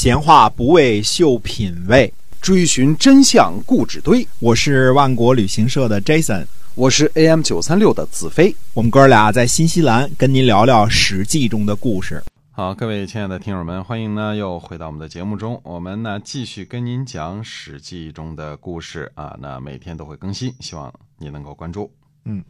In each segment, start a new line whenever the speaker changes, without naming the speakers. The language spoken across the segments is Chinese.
闲话不为秀品味，
追寻真相故纸堆。
我是万国旅行社的 Jason，
我是 AM 九三六的子飞。
我们哥俩在新西兰跟您聊聊《史记》中的故事。
好，各位亲爱的听友们，欢迎呢又回到我们的节目中。我们呢继续跟您讲《史记》中的故事啊，那每天都会更新，希望您能够关注。
嗯，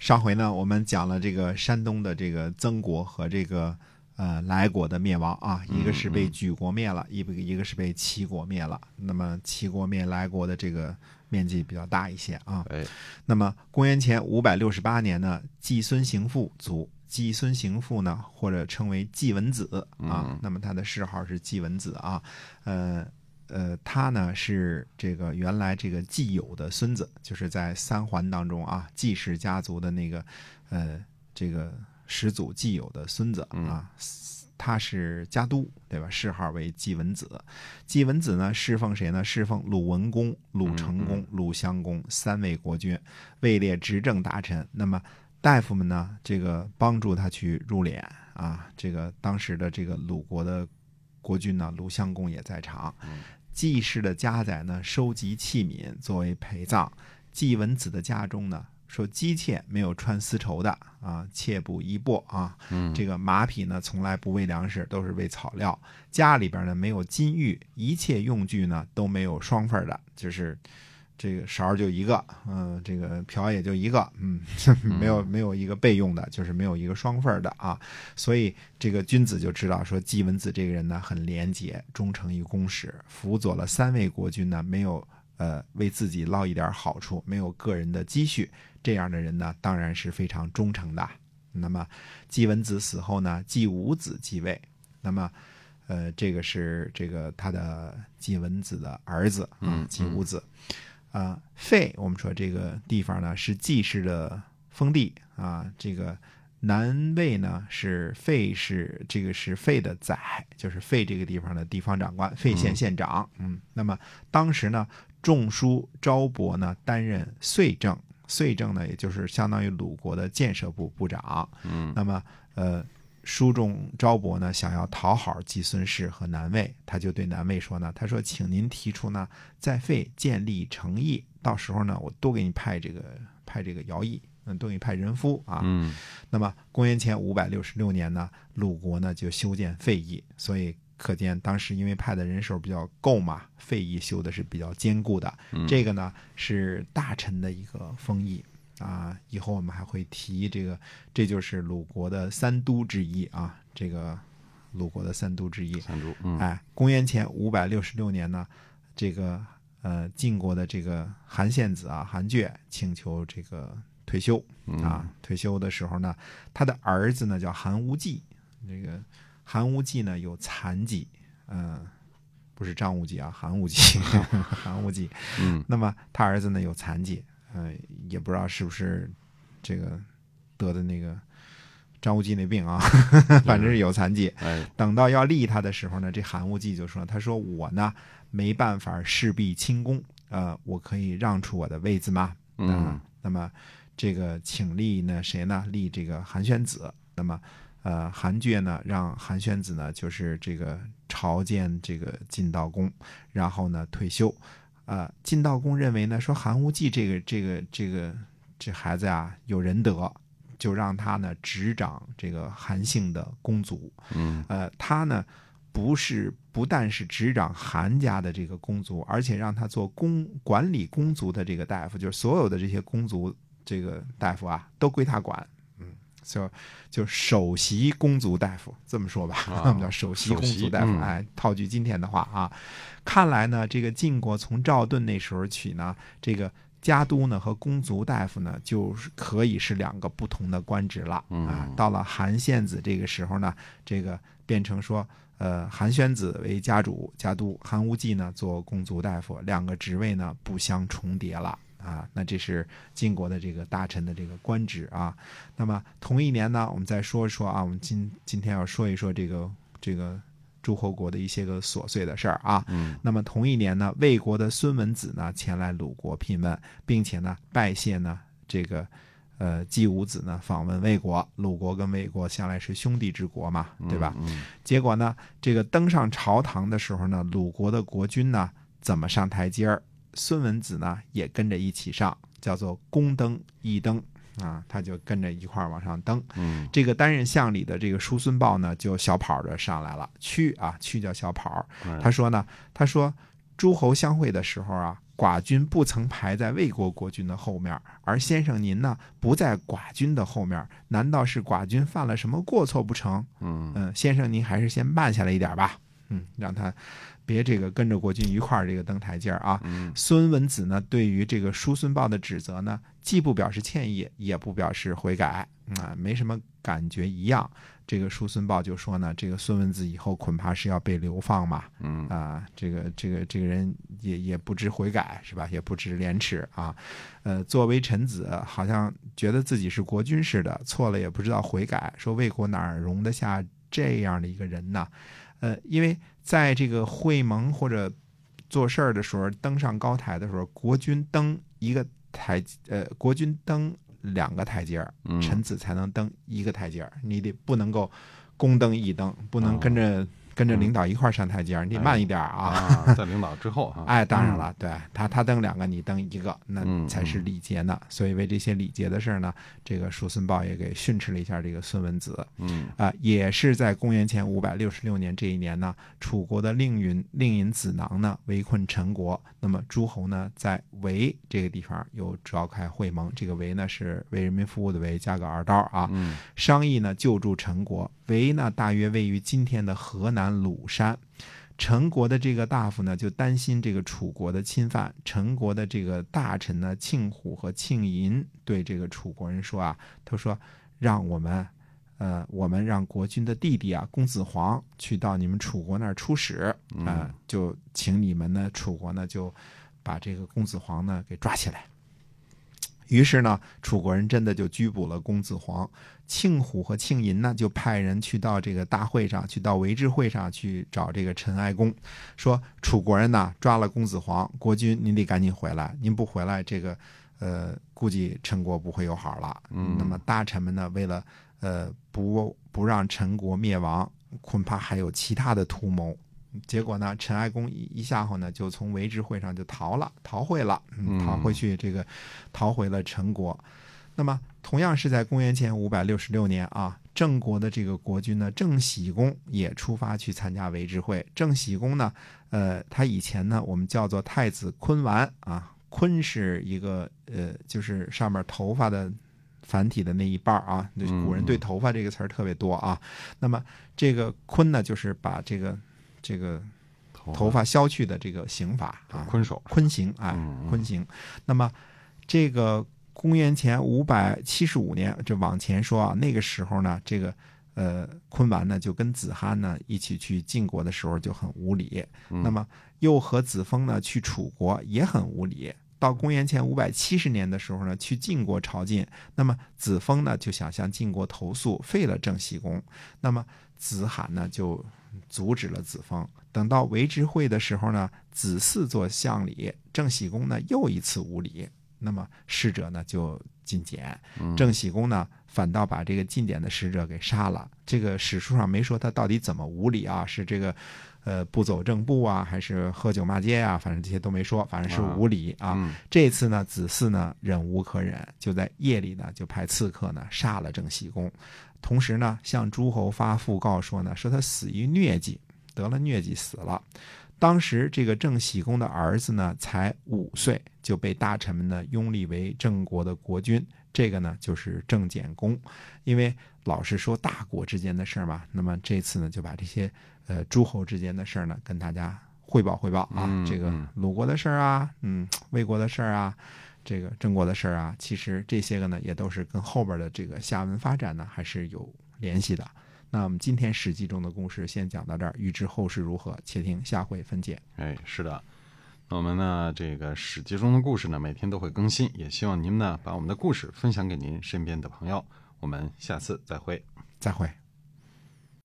上回呢我们讲了这个山东的这个曾国和这个呃莱国的灭亡啊，一个是被举国灭了，一个一个是被齐国灭了。那么齐国灭莱国的这个面积比较大一些啊。
哎，
那么公元前五百六十八年呢，季孙行父卒。季孙行父呢，或者称为季文子啊，那么他的谥号是季文子啊，呃呃，他呢是这个原来这个季友的孙子，就是在三桓当中啊，季氏家族的那个呃这个始祖季友的孙子啊，他是家督对吧？谥号为季文子。季文子呢侍奉谁呢？侍奉鲁文公、鲁成公、鲁襄公三位国君，位列执政大臣。那么大夫们呢，这个帮助他去入殓啊。这个当时的这个鲁国的国君呢，鲁襄公也在场。季氏的家宰呢，收集器皿作为陪葬。季文子的家中呢，说姬妾没有穿丝绸的啊，妾不衣帛啊。这个马匹呢，从来不喂粮食，都是喂草料。家里边呢，没有金玉，一切用具呢都没有双份的，就是。这个勺就一个，嗯，这个瓢也就一个，嗯，没有没有一个备用的，就是没有一个双份的啊。所以这个君子就知道说，季文子这个人呢很廉洁，忠诚于公使，辅佐了三位国君呢，没有呃为自己捞一点好处，没有个人的积蓄，这样的人呢当然是非常忠诚的。那么季文子死后呢，季武子继位，那么呃这个是这个他的季文子的儿子啊，季武子。啊，费，我们说这个地方呢是季氏的封地啊。这个南魏呢是费氏，这个是费的宰，就是费这个地方的地方长官，费县县长。嗯，那么当时呢，仲舒昭伯呢担任岁政，岁政呢也就是相当于鲁国的建设部部长。
嗯，
那么呃。书中昭伯呢，想要讨好季孙氏和南魏，他就对南魏说呢：“他说，请您提出呢，在费建立城邑，到时候呢，我多给你派这个派这个徭役，嗯，多给你派人夫啊。”
嗯。
那么公元前五百六十六年呢，鲁国呢就修建废邑，所以可见当时因为派的人手比较够嘛，费邑修的是比较坚固的。这个呢是大臣的一个封邑。啊，以后我们还会提这个，这就是鲁国的三都之一啊。这个鲁国的三都之一，
三都。
哎，公元前五百六十六年呢，这个呃晋国的这个韩献子啊，韩厥请求这个退休啊。退休的时候呢，他的儿子呢叫韩无忌，这个韩无忌呢有残疾，嗯，不是张无忌啊，韩无忌，韩无忌。
嗯，
那么他儿子呢有残疾。嗯，也不知道是不是这个得的那个张无忌那病啊，反正是有残疾。等到要立他的时候呢，这韩无忌就说：“他说我呢没办法事必亲功，呃，我可以让出我的位子吗？
嗯，
那么这个请立呢谁呢？立这个韩宣子。那么呃，韩厥呢让韩宣子呢就是这个朝见这个晋悼公，然后呢退休。”呃，晋悼公认为呢，说韩无忌这个这个这个这孩子呀有仁德，就让他呢执掌这个韩姓的公族。
嗯，
呃，他呢不是不但是执掌韩家的这个公族，而且让他做公管理公族的这个大夫，就是所有的这些公族这个大夫啊都归他管。就就首席公族大夫这么说吧，我们叫首席公族大夫。哎，套句今天的话啊，看来呢，这个晋国从赵盾那时候起呢，这个家督呢和公族大夫呢，就是可以是两个不同的官职了啊。到了韩献子这个时候呢，这个变成说，呃，韩宣子为家主家督，韩无忌呢做公族大夫，两个职位呢不相重叠了。啊，那这是晋国的这个大臣的这个官职啊。那么同一年呢，我们再说一说啊，我们今今天要说一说这个这个诸侯国的一些个琐碎的事儿啊。
嗯。
那么同一年呢，魏国的孙文子呢前来鲁国聘问，并且呢拜谢呢这个呃季武子呢访问魏国，鲁国跟魏国向来是兄弟之国嘛，对吧？
嗯
结果呢，这个登上朝堂的时候呢，鲁国的国君呢怎么上台阶儿？孙文子呢也跟着一起上，叫做宫登一登啊，他就跟着一块儿往上登。
嗯
这个担任相里的这个叔孙豹呢，就小跑着上来了。屈啊，屈叫小跑。
嗯，
他说呢，他说诸侯相会的时候啊，寡君不曾排在魏国国君的后面，而先生您呢不在寡君的后面，难道是寡君犯了什么过错不成？
嗯
嗯，先生您还是先慢下来一点吧。嗯，让他别这个跟着国君一块儿这个登台阶儿啊。
嗯
孙文子呢，对于这个叔孙豹的指责呢，既不表示歉意，也不表示悔改，啊、没什么感觉一样。这个叔孙豹就说呢，这个孙文子以后恐怕是要被流放嘛，
嗯
啊，这个这个这个人也也不知悔改是吧？也不知廉耻啊，呃，作为臣子，好像觉得自己是国君似的，错了也不知道悔改，说魏国哪儿容得下这样的一个人呢？呃，因为在这个会盟或者做事儿的时候，登上高台的时候，国君登一个台，呃，国君登两个台阶儿，
嗯，
臣子才能登一个台阶儿，你得不能够公登一登，不能
哦
跟着、跟着领导一块儿上台阶儿，你得慢一点儿啊。
啊，在领导之后啊，
哎，当然了，对他他登两个，你登一个，那
嗯
才是礼节呢。所以为这些礼节的事儿呢，这个叔孙豹也给训斥了一下这个孙文子。
嗯。
啊、也是在公元前五百六十六年这一年呢，楚国的令尹令尹子囊呢围困陈国，那么诸侯呢在围这个地方又召开会盟，这个围呢是为人民服务的围，加个二刀啊，
嗯。
商议呢救助陈国。围呢大约位于今天的河南鲁山。陈国的这个大夫呢，就担心这个楚国的侵犯。陈国的这个大臣呢，庆虎和庆寅对这个楚国人说啊，他说让我们，呃，我们让国君的弟弟啊，公子黄去到你们楚国那儿出使，啊、就请你们呢，楚国呢就把这个公子黄呢给抓起来。于是呢，楚国人真的就拘捕了公子黄。庆虎和庆银呢，就派人去到这个大会上，去到围之会上去找这个陈哀公，说楚国人呢抓了公子黄，国君您得赶紧回来，您不回来，这个呃估计陈国不会有好了。
嗯
那么大臣们呢，为了呃不不让陈国灭亡，恐怕还有其他的图谋。结果呢，陈哀公一一下后呢，就从围之会上就逃了，逃会了，嗯，
嗯
逃回去这个逃回了陈国。那么，同样是在公元前五百六十六年啊，郑国的这个国君呢，郑喜公也出发去参加围之会。郑喜公呢，呃，他以前呢，我们叫做太子昆丸啊，昆是一个呃，就是上面头发的繁体的那一半啊，就古人对头发这个词儿特别多啊。那么这个昆呢，就是把这个这个头发削去的这个刑法啊，
坤手，
坤刑，哎
嗯嗯，
坤刑。那么这个公元前五百七十五年，这往前说啊，那个时候呢，这个呃昆完呢就跟子罕呢一起去晋国的时候就很无礼，
嗯
那么又和子封呢去楚国也很无礼。到公元前五百七十年的时候呢，去晋国朝觐，那么子封呢就想向晋国投诉，废了郑喜公。那么子罕呢就阻止了子封。等到维之会的时候呢，子嗣做相礼，郑喜公呢又一次无礼，那么使者呢就进谏，郑喜公呢反倒把这个进谏的使者给杀了。这个史书上没说他到底怎么无礼啊，是这个呃不走正步啊，还是喝酒骂街啊？反正这些都没说，反正是无礼啊。
嗯
这次呢，子嗣呢忍无可忍，就在夜里呢就派刺客呢杀了郑喜公，同时呢向诸侯发讣告说呢，说他死于疟疾，得了疟疾死了。当时这个郑喜公的儿子呢才五岁，就被大臣们呢拥立为郑国的国君。这个呢就是郑简公，因为老是说大国之间的事儿嘛，那么这次呢就把这些呃诸侯之间的事儿呢跟大家汇报汇报啊，
嗯
这个
嗯
鲁国的事儿啊，嗯，魏国的事儿啊，这个郑国的事儿啊，其实这些个呢也都是跟后边的这个下文发展呢还是有联系的。那我们今天《史记》中的故事先讲到这儿，预知后事如何，且听下回分解。
哎，是的。那我们呢，这个《史记》中的故事呢，每天都会更新，也希望您呢把我们的故事分享给您身边的朋友。我们下次再会。
再会。